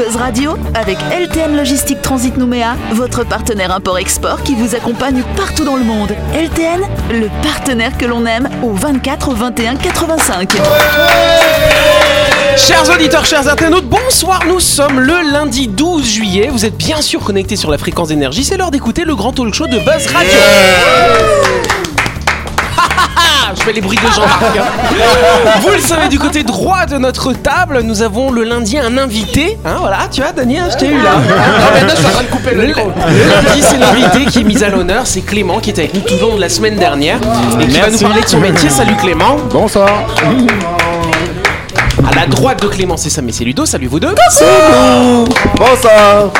Buzz Radio avec LTN Logistique Transit Nouméa, votre partenaire import-export qui vous accompagne partout dans le monde. LTN, le partenaire que l'on aime au 24 21 85. Chers auditeurs, chers internautes, bonsoir, nous sommes le lundi 12 juillet, vous êtes bien sûr connectés sur la fréquence d'énergie, c'est l'heure d'écouter le grand talk show de Buzz Radio je fais les bruits de Jean-Marc. hein. Vous le savez, du côté droit de notre table, nous avons le lundi un invité. Hein, voilà, tu vois, Dani, hein, je t'ai eu là. Non, je suis en train de couper le, micro. Le lundi, c'est l'invité qui est mis à l'honneur. C'est Clément qui était avec nous tout le long de la semaine dernière et qui va nous parler de son métier. Salut Clément. Bonsoir. À la droite de Clément, c'est Sam et c'est Ludo. Salut vous deux. Bonsoir.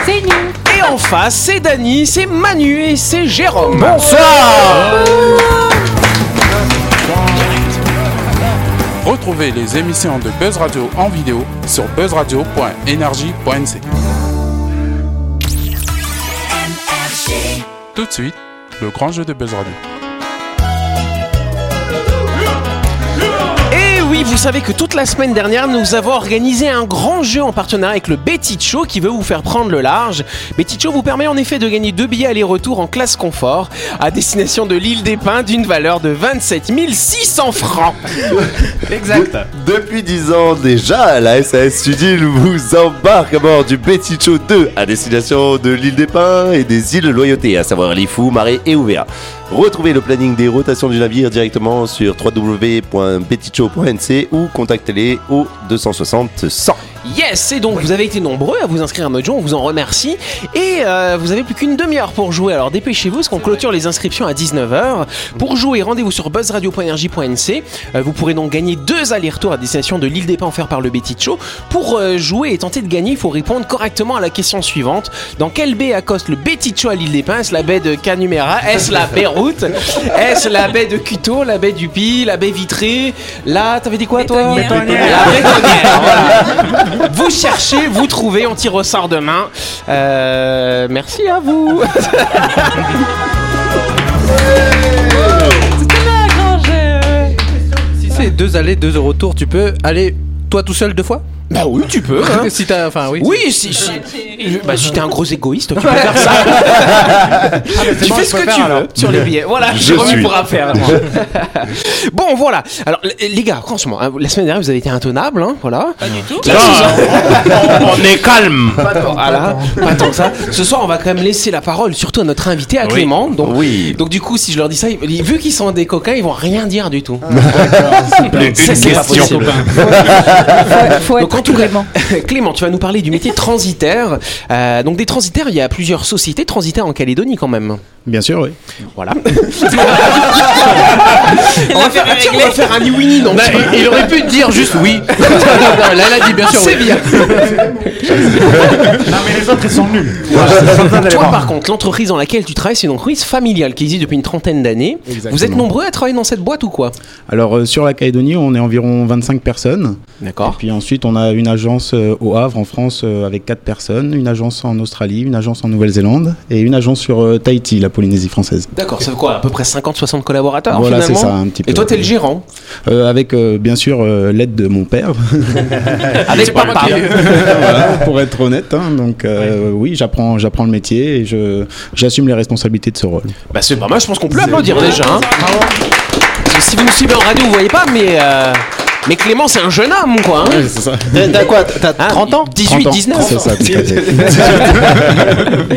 Et en face, c'est Dani, c'est Manu et c'est Jérôme. Bonsoir. Retrouvez les émissions de Buzz Radio en vidéo sur buzzradio.energie.nc. Tout de suite, le grand jeu de Buzz Radio. Oui, vous savez que toute la semaine dernière, nous avons organisé un grand jeu en partenariat avec le Betty Show qui veut vous faire prendre le large. Betty Show vous permet en effet de gagner deux billets aller-retour en classe confort à destination de l'île des Pins d'une valeur de 27 600 francs. exact. Depuis 10 ans déjà, la SAS Sudil vous embarque à bord du Betty Show 2 à destination de l'île des Pins et des îles Loyauté, à savoir Lifou, Marais et Ouvéa. Retrouvez le planning des rotations du navire directement sur www.bettycho.nc ou contactez-les au 260 100. Yes, et donc vous avez été nombreux à vous inscrire à jeu, on vous en remercie. Et euh, vous avez plus qu'une demi-heure pour jouer, alors dépêchez-vous parce qu'on clôture les inscriptions à 19h. Pour jouer, rendez-vous sur buzzradio.energie.nc. Euh, vous pourrez donc gagner deux allers-retours à destination de l'île des Pins offerts par le Betty Show. Pour euh, jouer et tenter de gagner, il faut répondre correctement à la question suivante. Dans quelle baie accoste le Betty Show à l'île des Pins? Est-ce la baie de Canumera Est-ce la baie Route? Est-ce la baie de Cuto La baie du Pi La baie Vitrée? La... T'avais dit quoi toi? Bétonnière. La voilà. Vous cherchez, vous trouvez, on tire au sort demain. Euh, merci à vous. Si c'est deux allées, deux retours, tu peux aller toi tout seul deux fois? Bah oui, tu peux. hein. Si t'as, enfin oui. Oui, si, si, bah, si t'es un gros égoïste, tu peux faire ça. tu bon, fais je ce que faire, tu veux alors. sur les billets. Voilà, Je Jérôme suis. pourra faire. bon, voilà. Alors, les les gars, franchement, hein, la semaine dernière, vous avez été intenables, hein, voilà. Pas du tout. On est calme Voilà, pas tant que ça. Ce soir, on va quand même laisser la parole, surtout à notre invité, à Clément. Donc, Oui. donc du coup, si je leur dis ça, ils- vu qu'ils sont des coquins, ils vont rien dire du tout. Une Ça, c'est pas question. possible. Faut Donc, en être tout cas, clément. Tu vas nous parler du métier transitaire. Euh, donc des transitaires, il y a plusieurs sociétés transitaires en Calédonie quand même. Bien sûr, oui. Voilà. on, va faire, tiens, on va faire un ni oui ni non. Bah, il, il aurait pu te dire juste oui. là, elle a dit bien sûr C'est oui. bien. Non mais les autres ils sont nuls. Toi par contre, l'entreprise dans laquelle tu travailles, c'est une entreprise familiale qui existe depuis une trentaine d'années. Vous êtes nombreux à travailler dans cette boîte ou quoi? Alors euh, sur la Calédonie, on est environ 25 personnes. D'accord. Puis ensuite, on a une agence euh, au Havre en France euh, avec 4 personnes, une agence en Australie, une agence en Nouvelle-Zélande et une agence sur euh, Tahiti, la Polynésie française. D'accord, ça fait quoi À peu près 50-60 collaborateurs Voilà, c'est ça, un petit peu. Et toi, t'es le gérant Euh, avec euh, bien sûr euh, l'aide de mon père, Avec papa. Voilà, pour être honnête. hein. donc euh, oui, j'apprends, j'apprends le métier et j'assume les responsabilités de ce rôle. Bah c'est pas mal, je pense qu'on peut applaudir déjà. hein. Si vous nous suivez en radio, vous voyez pas, mais euh, mais Clément c'est un jeune homme quoi. hein. c'est ça. T'as quoi? T'as Hein, 30 ans? 18, 30 ans. 19 C'est ça, tout à fait.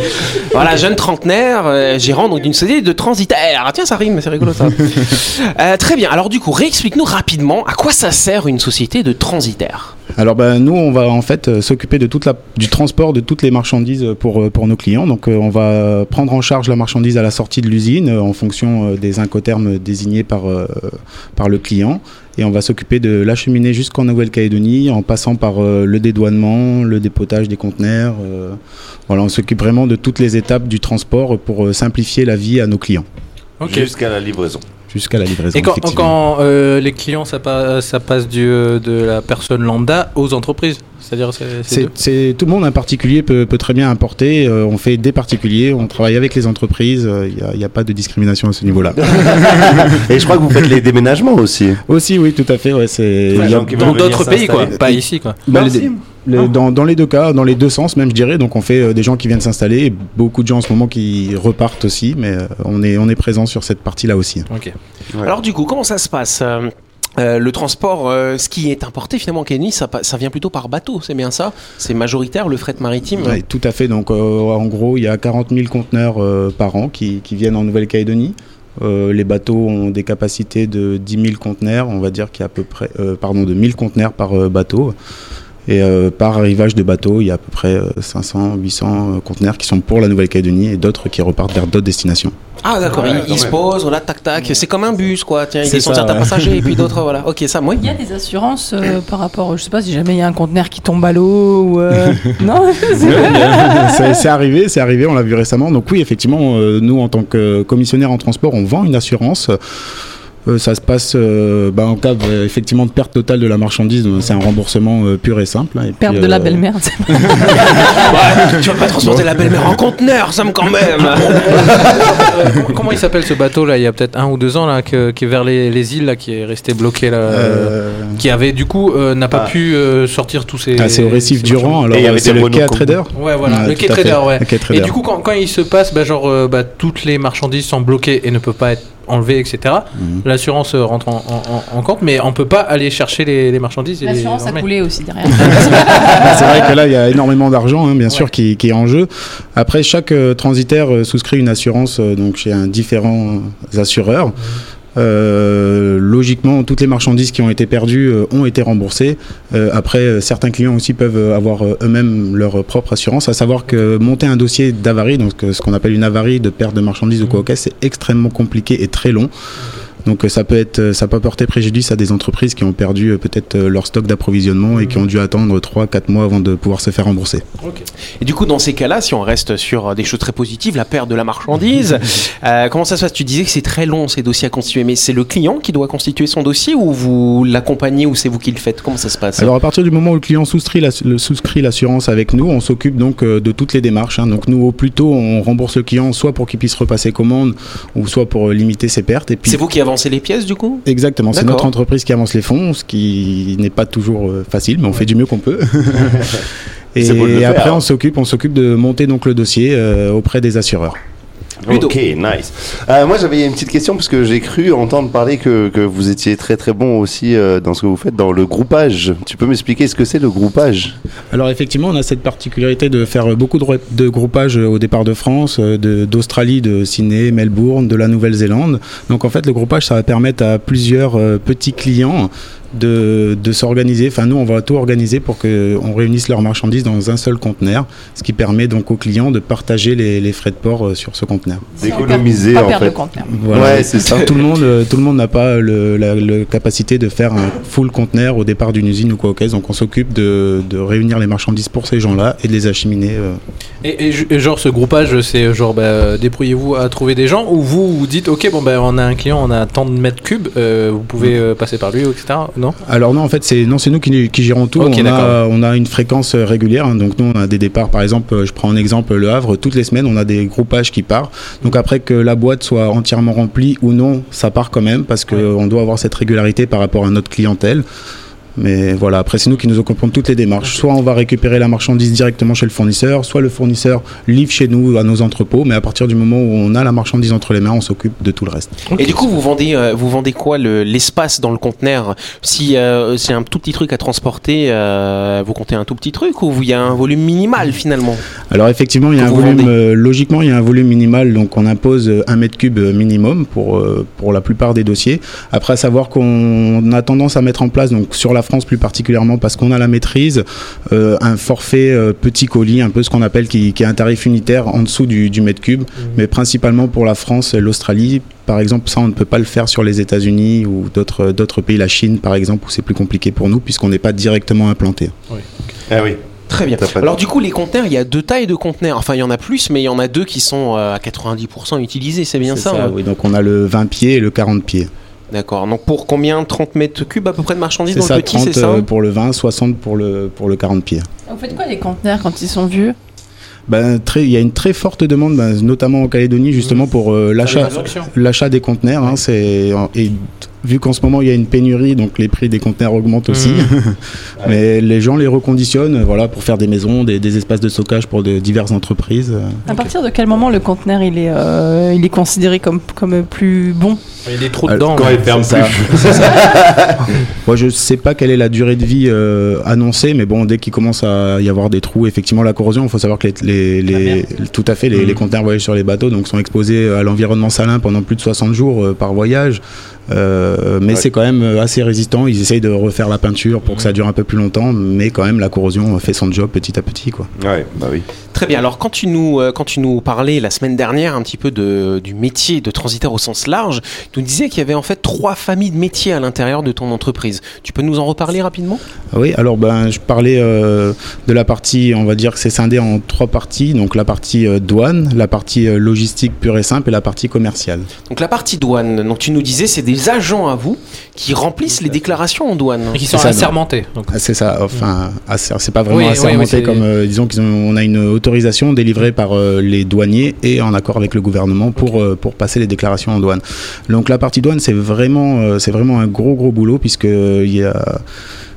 Voilà, jeune trentenaire, euh, gérant donc d'une société de transitaire. Ah tiens, ça rime, c'est rigolo ça. Euh, très bien. Alors du coup, réexplique-nous rapidement à quoi ça sert une société de transitaire. Alors bah, nous, on va en fait euh, s'occuper de toute la, du transport de toutes les marchandises pour, euh, pour nos clients. Donc euh, on va prendre en charge la marchandise à la sortie de l'usine euh, en fonction euh, des incoterms désignés par, euh, par le client. Et on va s'occuper de l'acheminer jusqu'en Nouvelle-Calédonie en passant par euh, le dédouanement, le dépotage des conteneurs. euh, voilà, on s'occupe vraiment de toutes les étapes du transport pour euh, simplifier la vie à nos clients Jusqu'à la livraison. jusqu'à la livraison. Et quand, euh, les clients, ça, pa- ça passe du, de la personne lambda aux entreprises? C'est-à-dire, c'est tout le monde, un particulier peut, peut très bien importer. euh, on fait des particuliers, on travaille avec les entreprises. Il n'y a, pas de discrimination à ce niveau-là. Et je crois que vous faites les déménagements aussi. Aussi, oui, tout à fait. Ouais, c'est, Ouais, Dans d'autres pays, quoi. Pas ici, quoi. bah, les- dans, dans les deux cas, dans les deux sens même, je dirais. Donc, on fait euh, des gens qui viennent s'installer, et beaucoup de gens en ce moment qui repartent aussi, mais euh, on est, on est présent sur cette partie-là aussi. Ok. Ouais. Alors du coup, comment ça se passe Euh, le transport, euh, ce qui est importé finalement en Kenny, ça, vient plutôt par bateau, c'est bien ça? C'est majoritaire le fret maritime? Ouais, tout à fait. Donc, euh, en gros, il y a 40 000 conteneurs par an qui, viennent en Nouvelle-Calédonie. Les bateaux ont des capacités de 10 000 conteneurs. On va dire qu'il y a à peu près, pardon, de 1000 conteneurs par bateau. Et euh, par arrivage de bateau, il y a à peu près euh, 500, 800 euh, conteneurs qui sont pour la Nouvelle-Calédonie et d'autres qui repartent vers d'autres destinations. Ah d'accord, Ouais, il, quand il se même. pose, voilà, tac tac, c'est comme un bus quoi, tiens, il C'est descend ça, certains ouais. passagers et puis d'autres, voilà. Ok, ça, moi. Il y a des assurances euh, par rapport, je sais pas si jamais il y a un conteneur qui tombe à l'eau ou euh, non. c'est arrivé, c'est arrivé, on l'a vu récemment. Donc oui, effectivement, euh, nous en tant que commissionnaire en transport, on vend une assurance. Euh, ça se passe euh, bah, en cas euh, effectivement de perte totale de la marchandise. C'est un remboursement euh, pur et simple. hein, puis, Perte de la belle-mère. c'est- Ouais, tu vas pas transporter la belle-mère en conteneur, ça me quand même Comment il s'appelle ce bateau là Il y a peut-être un ou deux ans là, que- qui est vers les, les îles là, qui est resté bloqué là, euh, qui avait du coup euh, n'a pas Ah. pu euh, sortir tous ses. ah, c'est au récif Durand. Alors Et il y avait c'est des le quai trader. Ouais, voilà, Ouais, le quai trader, ouais. Le quai Et du coup, quand, quand il se passe, bah, genre, bah, toutes les marchandises sont bloquées et ne peuvent pas être enlevées, etc. Mhm. L'assurance rentre en, en- en- en compte, mais on peut pas aller chercher les, les marchandises. L'assurance a enlever. coulé aussi derrière. Ah, c'est vrai que là, il y a énormément d'argent, hein, bien sûr, qui, qui est en jeu. Après, chaque euh, transitaire euh, souscrit une assurance euh, donc chez un différent assureur. Euh, logiquement, toutes les marchandises qui ont été perdues euh, ont été remboursées. Euh, après, euh, certains clients aussi peuvent euh, avoir euh, eux-mêmes leur propre assurance. À savoir que monter un dossier d'avarie, donc euh, ce qu'on appelle une avarie de perte de marchandises ou quoi au cas, c'est extrêmement compliqué et très long. Donc euh, ça peut être, euh, ça peut porter préjudice à des entreprises qui ont perdu euh, peut-être leur stock d'approvisionnement et qui ont dû attendre 3-4 mois avant de pouvoir se faire rembourser. Et du coup, dans ces cas-là, si on reste sur des choses très positives, la perte de la marchandise, euh, comment ça se passe? Tu disais que c'est très long ces dossiers à constituer, mais c'est le client qui doit constituer son dossier ou vous l'accompagnez ou c'est vous qui le faites? Comment ça se passe? Alors à partir du moment où le client souscrit la- l'assurance avec nous, on s'occupe donc de toutes les démarches. hein. Donc nous au plus tôt, on rembourse le client soit pour qu'il puisse repasser commande ou soit pour limiter ses pertes. Et puis C'est vous qui avancez les pièces du coup exactement, c'est notre entreprise qui avance les fonds, ce qui n'est pas toujours euh, facile, mais on fait du mieux qu'on peut. Et, faire. après, on s'occupe, on s'occupe de monter donc le dossier euh, auprès des assureurs. Ludo. Ok, nice. Euh, moi, j'avais une petite question parce que j'ai cru entendre parler que, que vous étiez très très bon aussi euh, dans ce que vous faites dans le groupage. Tu peux m'expliquer ce que c'est le groupage? Alors effectivement, on a cette particularité de faire beaucoup de, de groupages au départ de France, euh, de- d'Australie, de, Sydney, Melbourne, de la Nouvelle-Zélande. Donc en fait, le groupage, ça va permettre à plusieurs euh, petits clients de, de s'organiser. Enfin, nous, on va tout organiser pour qu'on réunisse leurs marchandises dans un seul conteneur, ce qui permet donc aux clients de partager les, les frais de port euh, sur ce conteneur. D'économiser, Pas en perdre fait. de conteneur. Ouais, c'est ça. Tout le monde, euh, tout le monde n'a pas le- la, la capacité de faire un full conteneur au départ d'une usine ou quoi cas. Donc on s'occupe de, de réunir les marchandises pour ces gens-là et de les acheminer. euh. Et, et genre, ce groupage, c'est genre, bah, débrouillez-vous à trouver des gens ou vous vous dites, ok, bon, ben on a un client, on a tant de mètres cubes, euh, vous pouvez euh, passer par lui, etc. Non Alors non, en fait, c'est non, c'est nous qui, qui gérons tout. On, a, d'accord. on a une fréquence euh, régulière. hein. donc nous, on a des départs. Par exemple, euh, je prends un exemple, Le Havre. Toutes les semaines, on a des groupages qui partent. Donc après que la boîte soit entièrement remplie ou non, ça part quand même parce que on doit avoir cette régularité par rapport à notre clientèle. Mais voilà, après c'est nous qui nous occupons de toutes les démarches. Soit on va récupérer la marchandise directement chez le fournisseur, soit le fournisseur livre chez nous à nos entrepôts. Mais à partir du moment où on a la marchandise entre les mains, on s'occupe de tout le reste. Et du coup, vous vendez, euh, vous vendez quoi le- l'espace dans le conteneur? Si euh, c'est un tout petit truc à transporter, euh, vous comptez un tout petit truc ou il y a un volume minimal finalement? Alors effectivement, il y a un volume, logiquement, il y a un volume minimal, donc on impose un mètre cube minimum pour, pour la plupart des dossiers. Après, à savoir qu'on a tendance à mettre en place, donc sur la France plus particulièrement, parce qu'on a la maîtrise, euh, un forfait euh, petit colis, un peu ce qu'on appelle qui, qui est un tarif unitaire en dessous du, du mètre cube, mais principalement pour la France et l'Australie. Par exemple, ça, on ne peut pas le faire sur les États-Unis ou d'autres d'autres pays, la Chine par exemple, où c'est plus compliqué pour nous, puisqu'on n'est pas directement implanté. Ah oui. Très bien. Alors du coup, les conteneurs, il y a deux tailles de conteneurs. Enfin, il y en a plus, mais il y en a deux qui sont euh, à 90% utilisés. C'est bien C'est ça, hein oui. Donc on a le 20 pieds et le 40 pieds. D'accord. Donc pour combien 30 mètres cubes à peu près de marchandises dans ça, le petit, 30 c'est ça euh, pour le 20, 60 pour le, pour le 40 pieds. Vous faites quoi les conteneurs quand ils sont vieux? Ben, très- Il y a une très forte demande, ben, notamment en Calédonie, justement pour euh, l'achat l'achat des conteneurs. hein, c'est- et vu qu'en ce moment il y a une pénurie, donc les prix des conteneurs augmentent aussi. Mais les gens les reconditionnent euh, voilà, pour faire des maisons, des, des espaces de stockage pour de diverses entreprises. euh. À partir de quel moment le conteneur il est, euh, il est considéré comme, comme plus bon? Il y a des trous Euh, dedans. Quand il ferme ça. Moi, je sais pas quelle est la durée de vie euh, annoncée, mais bon, dès qu'il commence à y avoir des trous, effectivement, la corrosion, il faut savoir que les, les, les- tout à fait, les, les conteneurs voyagent sur les bateaux, donc sont exposés à l'environnement salin pendant plus de 60 jours euh, par voyage. Euh, mais Ouais. c'est quand même assez résistant. Ils essayent de refaire la peinture pour que ça dure un peu plus longtemps, mais quand même, la corrosion fait son job petit à petit, quoi. Ouais, bah oui. Très bien. Alors quand tu nous euh, quand tu nous parlais la semaine dernière un petit peu de, du métier de transiteur au sens large, tu nous disais qu'il y avait en fait trois familles de métiers à l'intérieur de ton entreprise. Tu peux nous en reparler rapidement? Oui, alors ben, je parlais euh, de la partie, on va dire que c'est scindé en trois parties. Donc la partie euh, douane, la partie euh, logistique pure et simple et la partie commerciale. Donc la partie douane. Donc tu nous disais c'est des agents à vous qui remplissent les déclarations en douane. Et qui sont assermentés. Ah, C'est ça, enfin, asser- c'est pas vraiment Oui, assermenté oui, comme, euh, disons qu'on a une autorisation délivrée par euh, les douaniers et en accord avec le gouvernement pour, euh, pour passer les déclarations en douane. Donc la partie douane, c'est vraiment, euh, c'est vraiment un gros gros boulot puisque euh, il y a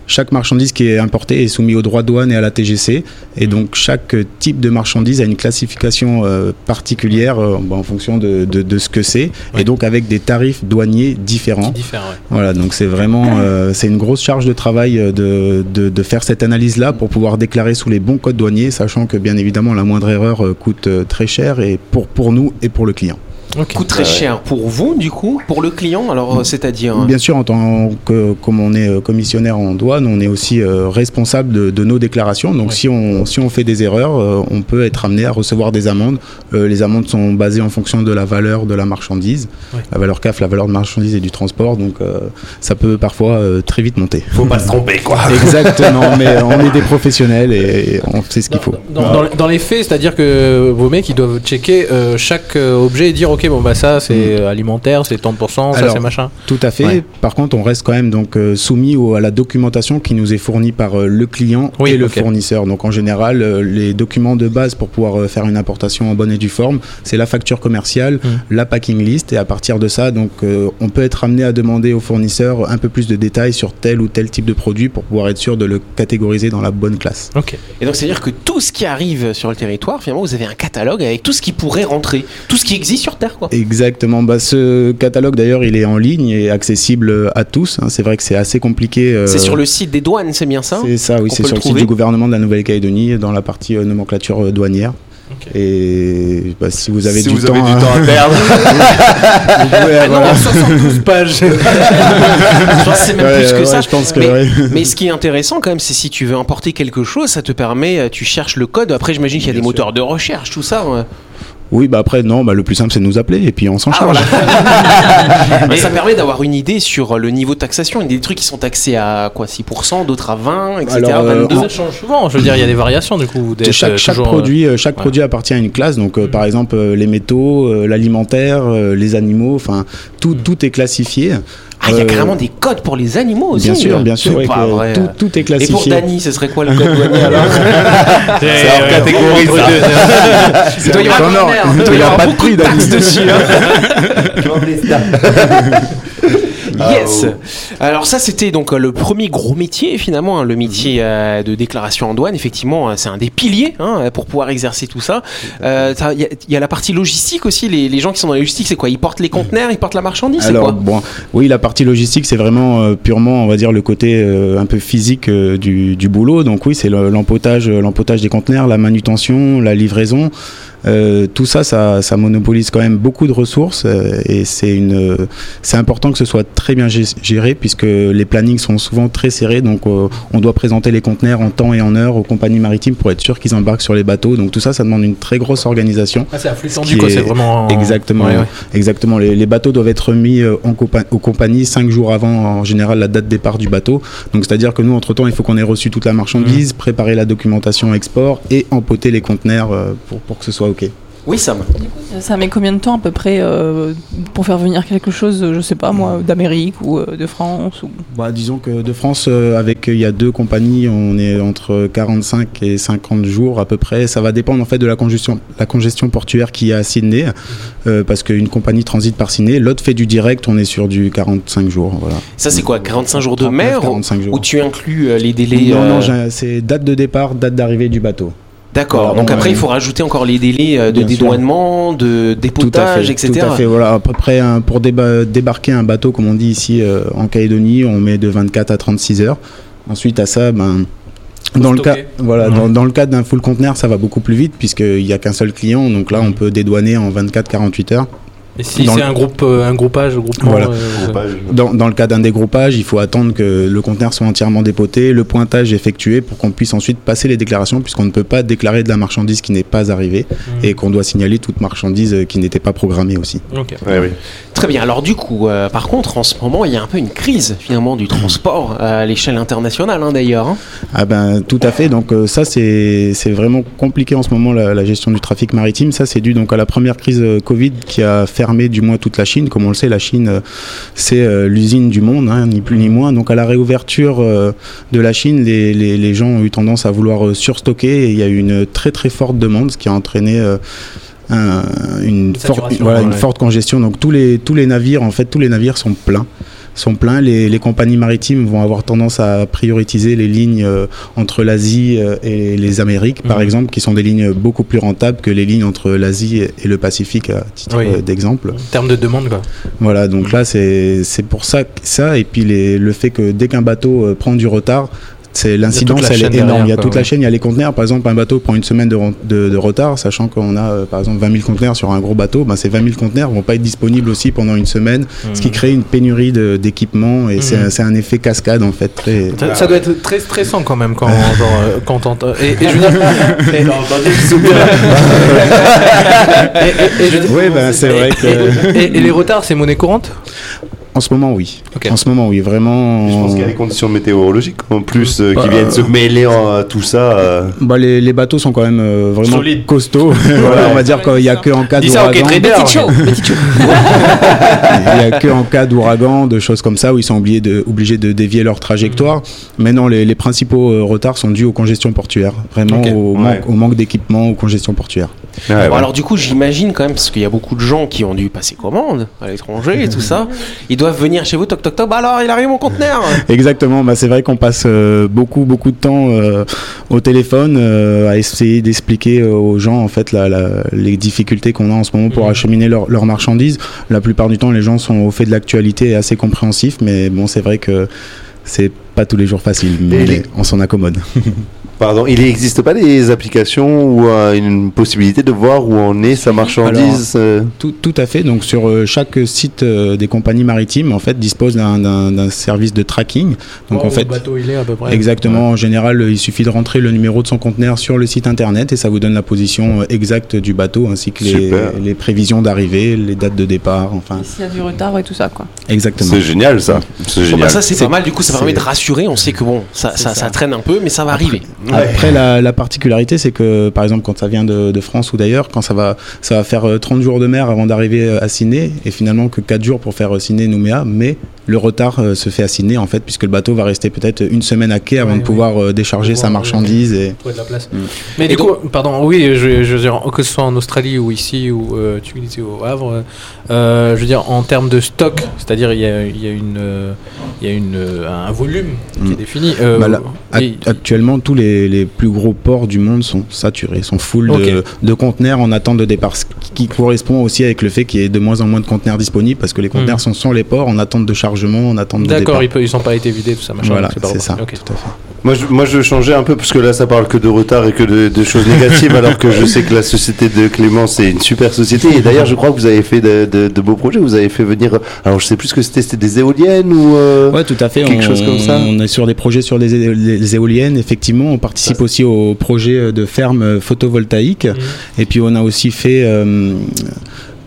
chaque marchandise qui est importée est soumise au droit de douane et à la TGC. Et donc chaque type de marchandise a une classification euh, particulière euh, en fonction de, de, de ce que c'est. Ouais. Et donc avec des tarifs douaniers différents. ouais. Voilà, donc c'est vraiment euh, c'est une grosse charge de travail de, de, faire cette analyse-là pour pouvoir déclarer sous les bons codes douaniers, sachant que bien évidemment la moindre erreur coûte très cher et pour, pour nous et pour le client. Coûte très cher pour vous du coup, pour le client. Alors euh, c'est-à-dire Bien sûr, en tant que comme on est euh, commissionnaire en douane, on est aussi euh, responsable de, de nos déclarations. Donc Ouais. si on si on fait des erreurs, euh, on peut être amené à recevoir des amendes. Euh, les amendes sont basées en fonction de la valeur de la marchandise, Ouais. la valeur CAF, la valeur de marchandise et du transport. Donc euh, ça peut parfois euh, très vite monter. Faut pas se tromper, quoi. Exactement, mais on est des professionnels et on sait ce qu'il faut. Dans, dans- dans les faits, c'est-à-dire que vos mecs, ils doivent checker euh, chaque objet et dire, ok, bon bah ça c'est euh, alimentaire, c'est tant de pourcents, ça Alors, c'est machin. Tout à fait. Ouais. Par contre, on reste quand même donc euh, soumis au- à la documentation qui nous est fournie par euh, le client Oui, et le fournisseur. Donc en général, euh, les documents de base pour pouvoir euh, faire une importation en bonne et due forme, c'est la facture commerciale, Mm. la packing list, et à partir de ça, donc euh, on peut être amené à demander au fournisseur un peu plus de détails sur tel ou tel type de produit pour pouvoir être sûr de le catégoriser dans la bonne classe. Ok. Et donc c'est-à-dire que tout ce qui arrive sur le territoire, finalement vous avez un catalogue avec tout ce qui pourrait rentrer, tout ce qui existe sur Terre quoi. Exactement. Bah, ce catalogue d'ailleurs, il est en ligne et accessible à tous. hein. C'est vrai que c'est assez compliqué. euh, C'est sur le site des douanes, c'est bien ça C'est ça, oui, c'est sur le le site du gouvernement de la Nouvelle-Calédonie, dans la partie euh, nomenclature euh, douanière. Et bah, si vous avez si du vous temps, avez du hein, temps à perdre. vous pouvez, Ah non, voilà. 72 pages. je pense que c'est même Ouais, plus que ouais, ça. je pense que mais, ouais. mais ce qui est intéressant quand même, c'est si tu veux importer quelque chose, ça te permet, euh, tu cherches le code. Après, j'imagine qu'il y a des moteurs de recherche, tout ça. Oui, bah après, non, bah, le plus simple, c'est de nous appeler et puis on s'en Ah, charge. Mais ça permet d'avoir une idée sur le niveau de taxation. Il y a des trucs qui sont taxés à quoi 6%, d'autres à 20, etc. Alors, euh, 22. Ça change souvent, je veux dire, il y a des variations du coup. chaque, euh, chaque toujours, euh, produit, euh, chaque ouais. produit appartient à une classe. Donc, euh, par exemple, euh, les métaux, euh, l'alimentaire, euh, les animaux, enfin, tout, tout est classifié. Ah, il y a Euh, carrément des codes pour les animaux aussi. Bien sûr, bien C'est sûr, ouais, pas que vrai. tout, tout est Et pour classifié. Dany, ce serait quoi le code douanier alors C'est hors catégorie, ça. Il doit y avoir, pas de prix, Dany. dessus. Hein. Ah, Yes. oh. Alors ça c'était donc euh, le premier gros métier finalement, hein, le métier euh, de déclaration en douane. Effectivement, euh, c'est un des piliers hein, pour pouvoir exercer tout ça. Euh, Il y, a- il y a la partie logistique aussi. Les, les gens qui sont dans la logistique, c'est quoi? Ils portent les conteneurs, ils portent la marchandise, c'est Alors quoi? bon, oui, la partie logistique, c'est vraiment euh, purement, on va dire, le côté un peu physique du, du boulot. Donc oui, c'est le- l'empotage, l'empotage des conteneurs, la manutention, la livraison. Euh, tout ça, ça, ça monopolise quand même beaucoup de ressources euh, et c'est une, euh, c'est important que ce soit très bien gé- géré puisque les plannings sont souvent très serrés. Donc euh, on doit présenter les conteneurs en temps et en heure aux compagnies maritimes pour être sûr qu'ils embarquent sur les bateaux. Donc tout ça, ça demande une très grosse organisation. Ah, c'est flux tendu quoi, est- c'est vraiment. Exactement. Ouais, ouais. Exactement. Les, les bateaux doivent être mis en compa- aux compagnies cinq jours avant, en général, la date de départ du bateau. Donc, c'est-à-dire que nous, entre-temps, il faut qu'on ait reçu toute la marchandise, préparer la documentation export et empoter les conteneurs pour, pour que ce soit OK. Oui, Sam. Ça met combien de temps à peu près euh, pour faire venir quelque chose, je sais pas moi, d'Amérique ou euh, de France ou... Bah, disons que de France, euh, avec il y a deux compagnies, on est entre 45 et 50 jours à peu près. Ça va dépendre en fait de la congestion, la congestion portuaire qu'il y a à Sydney, euh, parce qu'une compagnie transite par Sydney, l'autre fait du direct, on est sur du 45 jours. Voilà. Ça, c'est quoi 45 jours de 39, mer ou- 45 jours. Ou tu inclus euh, les délais non, euh, non, c'est date de départ, date d'arrivée du bateau. D'accord. Donc après, euh, il faut rajouter encore les délais euh, de dédouanement, de dépotage, etc. Tout à fait, voilà. À peu près pour déba- débarquer un bateau, comme on dit ici euh, en Calédonie, on met de 24 à 36 heures. Ensuite à ça, ben, dans le, cas, dans, dans le cadre d'un full conteneur, ça va beaucoup plus vite puisqu'il n'y a qu'un seul client. Donc là, on peut dédouaner en 24-48 heures. Et si c'est le- un groupe, euh, un groupage, groupement. Voilà. euh, Dans, dans le cas d'un dégroupage, il faut attendre que le conteneur soit entièrement dépoté, le pointage effectué pour qu'on puisse ensuite passer les déclarations puisqu'on ne peut pas déclarer de la marchandise qui n'est pas arrivée et qu'on doit signaler toute marchandise qui n'était pas programmée aussi. Ok. Ouais, oui. Très bien. Alors du coup, euh, par contre, en ce moment, il y a un peu une crise finalement du transport euh, à l'échelle internationale, hein, d'ailleurs. hein. Ah ben tout à fait. Donc euh, ça c'est vraiment compliqué en ce moment la, gestion du trafic maritime. Ça c'est dû donc à la première crise Covid qui a fermé du moins toute la Chine. Comme on le sait, la Chine c'est l'usine du monde, hein, ni plus ni moins. Donc à la réouverture de la Chine, les, les, les gens ont eu tendance à vouloir surstocker et il y a eu une très très forte demande, ce qui a entraîné un- une, forte, voilà, une ouais. forte congestion. Donc tous les, tous les navires, en fait, tous les navires sont pleins sont pleins. Les, les compagnies maritimes vont avoir tendance à prioriser les lignes euh, entre l'Asie euh, et les Amériques, par Mhm. exemple, qui sont des lignes beaucoup plus rentables que les lignes entre l'Asie et le Pacifique, à titre Oui. euh, d'exemple. En termes de demande, quoi. Voilà, donc là, c'est c'est pour ça, que- ça et puis les, le fait que dès qu'un bateau euh, prend du retard, c'est l'incidence, elle est énorme. derrière, il y a quoi, toute la chaîne, il y a les conteneurs. Par exemple, un bateau prend une semaine de, ren- de, de retard, sachant qu'on a, euh, par exemple, 20 000 conteneurs sur un gros bateau. Ben, ces 20 000 conteneurs vont pas être disponibles aussi pendant une semaine, ce qui crée une pénurie de- d'équipement et c'est un- c'est un effet cascade en fait. Très... Ça, ça doit être très stressant quand même quand, genre, euh, quand t'entends- Et, et je veux dire. et- et- et- et je veux dire- Oui, ben, c'est vrai que. Et, et les retards, c'est monnaie courante? En ce moment, oui. En ce moment, oui, vraiment. Je pense qu'il y a des conditions météorologiques en plus euh, qui Bah, viennent se mêler en, à tout ça. euh. Bah, les, les bateaux sont quand même euh, vraiment Solides. costauds. voilà, on va dire qu'il n'y a que en cas Dis ça, ok, d'ouragan. Il n'y a que en cas d'ouragan, de choses comme ça, où ils sont obligés de, obligés de dévier leur trajectoire. Mais non, les, les principaux euh, retards sont dus aux congestions portuaires. Vraiment au, Ouais. manque, au manque d'équipement, aux congestions portuaires. Ouais, Bon, ouais. alors du coup, j'imagine quand même, parce qu'il y a beaucoup de gens qui ont dû passer commande à l'étranger et tout ça, ils doivent venir chez vous, toc toc toc, bah alors il arrive mon conteneur Exactement, bah, c'est vrai qu'on passe euh, beaucoup beaucoup de temps euh, au téléphone euh, à essayer d'expliquer aux gens en fait la, la- les difficultés qu'on a en ce moment pour Mhm. acheminer leurs marchandises. La plupart du temps, les gens sont au fait de l'actualité et assez compréhensifs, mais bon, c'est vrai que c'est pas tous les jours facile, mais les- on s'en accommode. Pardon, il n'existe pas des applications ou euh, une possibilité de voir où en est sa marchandise euh, Tout, tout à fait. Donc sur euh, chaque site euh, des compagnies maritimes, en fait, dispose d'un- service de tracking. Donc en Où fait, le bateau il est à peu près. Exactement. En général, il suffit de rentrer le numéro de son conteneur sur le site internet et ça vous donne la position exacte du bateau ainsi que les, les prévisions d'arrivée, les dates de départ, enfin. S'il y a du retard et tout ça, quoi. Exactement. C'est génial ça. C'est Bon, génial. bah ça c'est pas mal, du coup ça permet de rassurer, on sait que bon, ça, C'est ça, ça. ça traîne un peu, mais ça va arriver. Après, la, la particularité, c'est que, par exemple, quand ça vient de, de France ou d'ailleurs, quand ça va, ça va faire euh, 30 jours de mer avant d'arriver euh, à Sydney, et finalement que 4 jours pour faire euh, Sydney-Nouméa, mais le retard euh, se fait à Sydney, en fait, puisque le bateau va rester peut-être une semaine à quai avant Ouais, de pouvoir euh, décharger Pouvoir, sa ouais, marchandise. Et... Trouver de la place. Mm. Mais Et du donc- coup, pardon, oui, je, je veux dire, que ce soit en Australie ou ici, ou euh, tu disais au Havre, euh, je veux dire, en termes de stock, c'est-à-dire il y a, y a, une, euh, il y a une, euh, un volume qui Mm. est défini. euh, Bah là, Ac- et- Actuellement, tous les, les plus gros ports du monde sont saturés, sont full de, conteneurs en attente de départ, ce qui- correspond aussi avec le fait qu'il y ait de moins en moins de conteneurs disponibles parce que les conteneurs Mhm. sont sur les ports en attente de chargement, en attente de départ. D'accord, ils, ils sont pas été vidés, tout ça, machin. Voilà, c'est ça, tout à fait. Moi je, moi je changeais un peu parce que là ça parle que de retard et que de, de choses négatives alors que je sais que la société de Clément c'est une super société et d'ailleurs je crois que vous avez fait de, de- de beaux projets, vous avez fait venir, alors je sais plus ce que c'était, c'était des éoliennes ou... euh, Ouais, tout à fait. Quelque on, chose comme ça. On est sur des projets sur les, éoliennes, effectivement. On participe aussi au projet de ferme photovoltaïque. Mhm. Et puis on a aussi fait euh,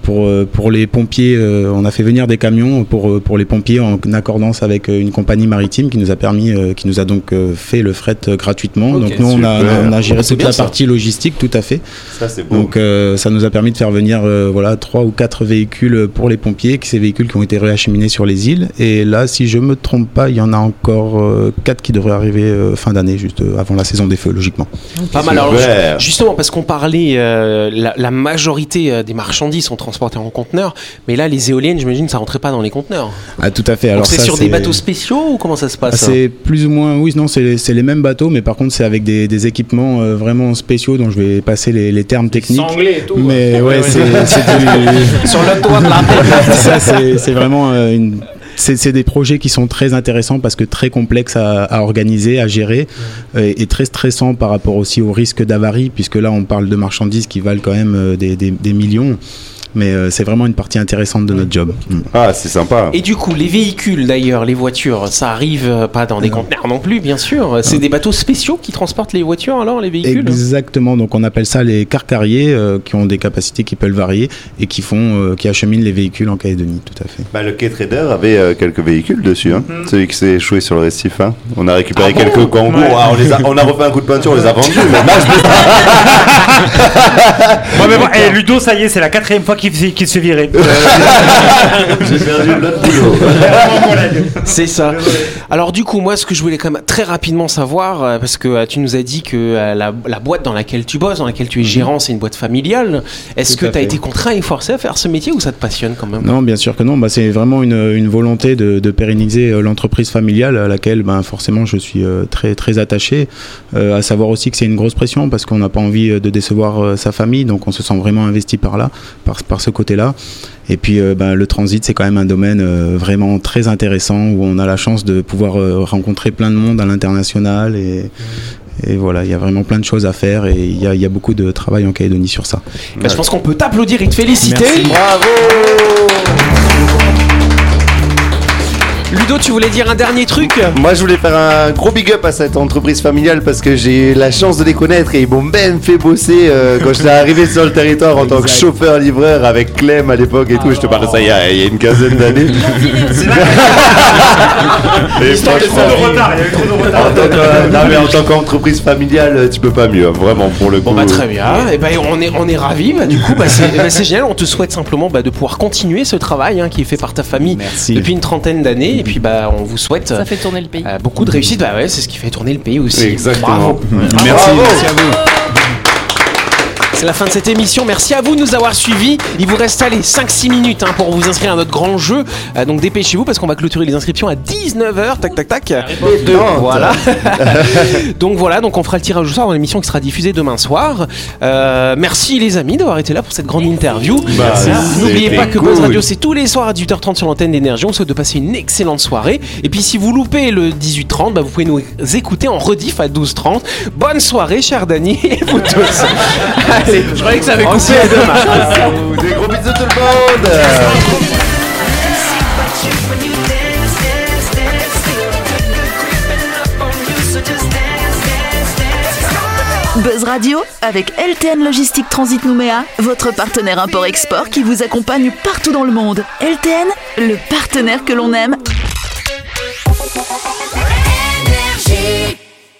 pour, euh, pour les pompiers, euh, on a fait venir des camions pour, euh, pour les pompiers en accordance avec une compagnie maritime qui nous a permis, euh, qui nous a donc euh, fait le fret gratuitement. Donc nous, on a, on a géré toute la ça. partie logistique, tout à fait. Ça, c'est beau. Donc euh, ça nous a permis de faire venir euh, voilà trois ou quatre véhicules pour les pompiers, qui ces véhicules qui ont été réacheminés sur les îles. Et là, si je me trompe pas, il y en a encore euh, quatre qui devraient arriver euh, fin d'année, juste avant la saison des feux, logiquement. Pas mal. Alors, justement, parce qu'on parlait, euh, la, la majorité des marchandises sont transportées en conteneurs, mais là, les éoliennes, j'imagine, ça rentrait pas dans les conteneurs. Ah tout à fait. Alors c'est sur des bateaux spéciaux ou comment ça se Ah, passe C'est plus ou moins, oui, non, c'est les mêmes bateaux, mais par contre, c'est avec des, des équipements euh, vraiment spéciaux dont je vais passer les, les termes techniques. Sanglé et tout. Mais ouais, c'est c'est du- Sur le toit de la ça, c'est c'est vraiment euh, une. C'est des projets qui sont très intéressants parce que très complexes à, à organiser, à gérer euh, et très stressants par rapport aussi au risque d'avarie, puisque là on parle de marchandises qui valent quand même des, des- des millions. Mais euh, c'est vraiment une partie intéressante de notre job. Mm. Ah, c'est sympa. Et du coup, les véhicules d'ailleurs, les voitures, ça arrive euh, pas dans des conteneurs non plus, bien sûr. C'est des bateaux spéciaux qui transportent les voitures alors, les véhicules Exactement, donc on appelle ça les carcariers euh, qui ont des capacités qui peuvent varier et qui font, euh, qui acheminent les véhicules en Calédonie, tout à fait. Bah, le Quai Trader avait euh, quelques véhicules dessus, hein. celui qui s'est échoué sur le récif. hein. On a récupéré quelques kangourous. Ah, on, les a, on a refait un coup de peinture, on les a vendus. mais là, je- Ouais, mais bon, eh, Ludo, ça y est, c'est la quatrième fois qu'il qu'il se fait virer. j'ai perdu le boulot. C'est ça. Alors du coup, moi, ce que je voulais quand même très rapidement savoir, euh, parce que euh, tu nous as dit que euh, la, la boîte dans laquelle tu bosses, dans laquelle tu es gérant, c'est une boîte familiale. Est-ce que tu as été contraint et forcé à faire ce métier ou ça te passionne quand même? Non, bien sûr que non. Bah, c'est vraiment une, une volonté de, de pérenniser euh, l'entreprise familiale à laquelle, ben, forcément, je suis euh, très très attaché. Euh, à savoir aussi que c'est une grosse pression parce qu'on n'a pas envie euh, de décevoir euh, sa famille, donc on se sent vraiment investi par là, par, par ce côté-là. Et puis, euh, ben, le transit, c'est quand même un domaine euh, vraiment très intéressant où on a la chance de pouvoir euh, rencontrer plein de monde à l'international et et voilà, il y a vraiment plein de choses à faire et il y a, il y a beaucoup de travail en Calédonie sur ça. Bah, Je pense qu'on peut t'applaudir et te féliciter. Merci. Bravo Ludo, tu voulais dire un dernier truc Moi, je voulais faire un gros big up à cette entreprise familiale parce que j'ai eu la chance de les connaître et ils m'ont même fait bosser euh, quand j'étais arrivé sur le territoire en tant que chauffeur-livreur avec Clem à l'époque et tout. Je te parle de ça il y a, il y a une quinzaine d'années. Et de retard, il y a eu trop de retard. en tant que- non, mais en tant qu'entreprise familiale, tu peux pas mieux, hein, vraiment pour le coup. Bon bah très bien, et ben on est on est ravis. Bah, du coup bah, c'est bah, c'est génial. On te souhaite simplement bah, de pouvoir continuer ce travail hein, qui est fait par ta famille Merci. depuis une trentaine d'années. Et puis bah on vous souhaite Ça fait tourner le pays. euh, beaucoup de réussite. Bah ouais, c'est ce qui fait tourner le pays aussi. Exactement. Bravo. Merci, merci à vous. C'est la fin de cette émission. Merci à vous de nous avoir suivis. Il vous reste allez 5-6 minutes hein, pour vous inscrire à notre grand jeu. Euh, donc dépêchez-vous parce qu'on va clôturer les inscriptions à 19h. Tac tac tac. Voilà. donc voilà, donc on fera le tirage au sort dans l'émission qui sera diffusée demain soir. Euh, merci les amis d'avoir été là pour cette grande interview. Bah, N'oubliez pas que cool. Buzz Radio c'est tous les soirs à 18h30 sur l'antenne d'énergie. On souhaite de passer une excellente soirée. Et puis si vous loupez le 18h30, bah, vous pouvez nous écouter en rediff à 12h30. Bonne soirée, cher Dany et vous tous. Allez, je croyais que ça avait coupé à demain. Des gros bisous tout le monde Buzz Radio avec LTN Logistique Transit Nouméa, votre partenaire import-export qui vous accompagne partout dans le monde. LTN, le partenaire que l'on aime. Énergie.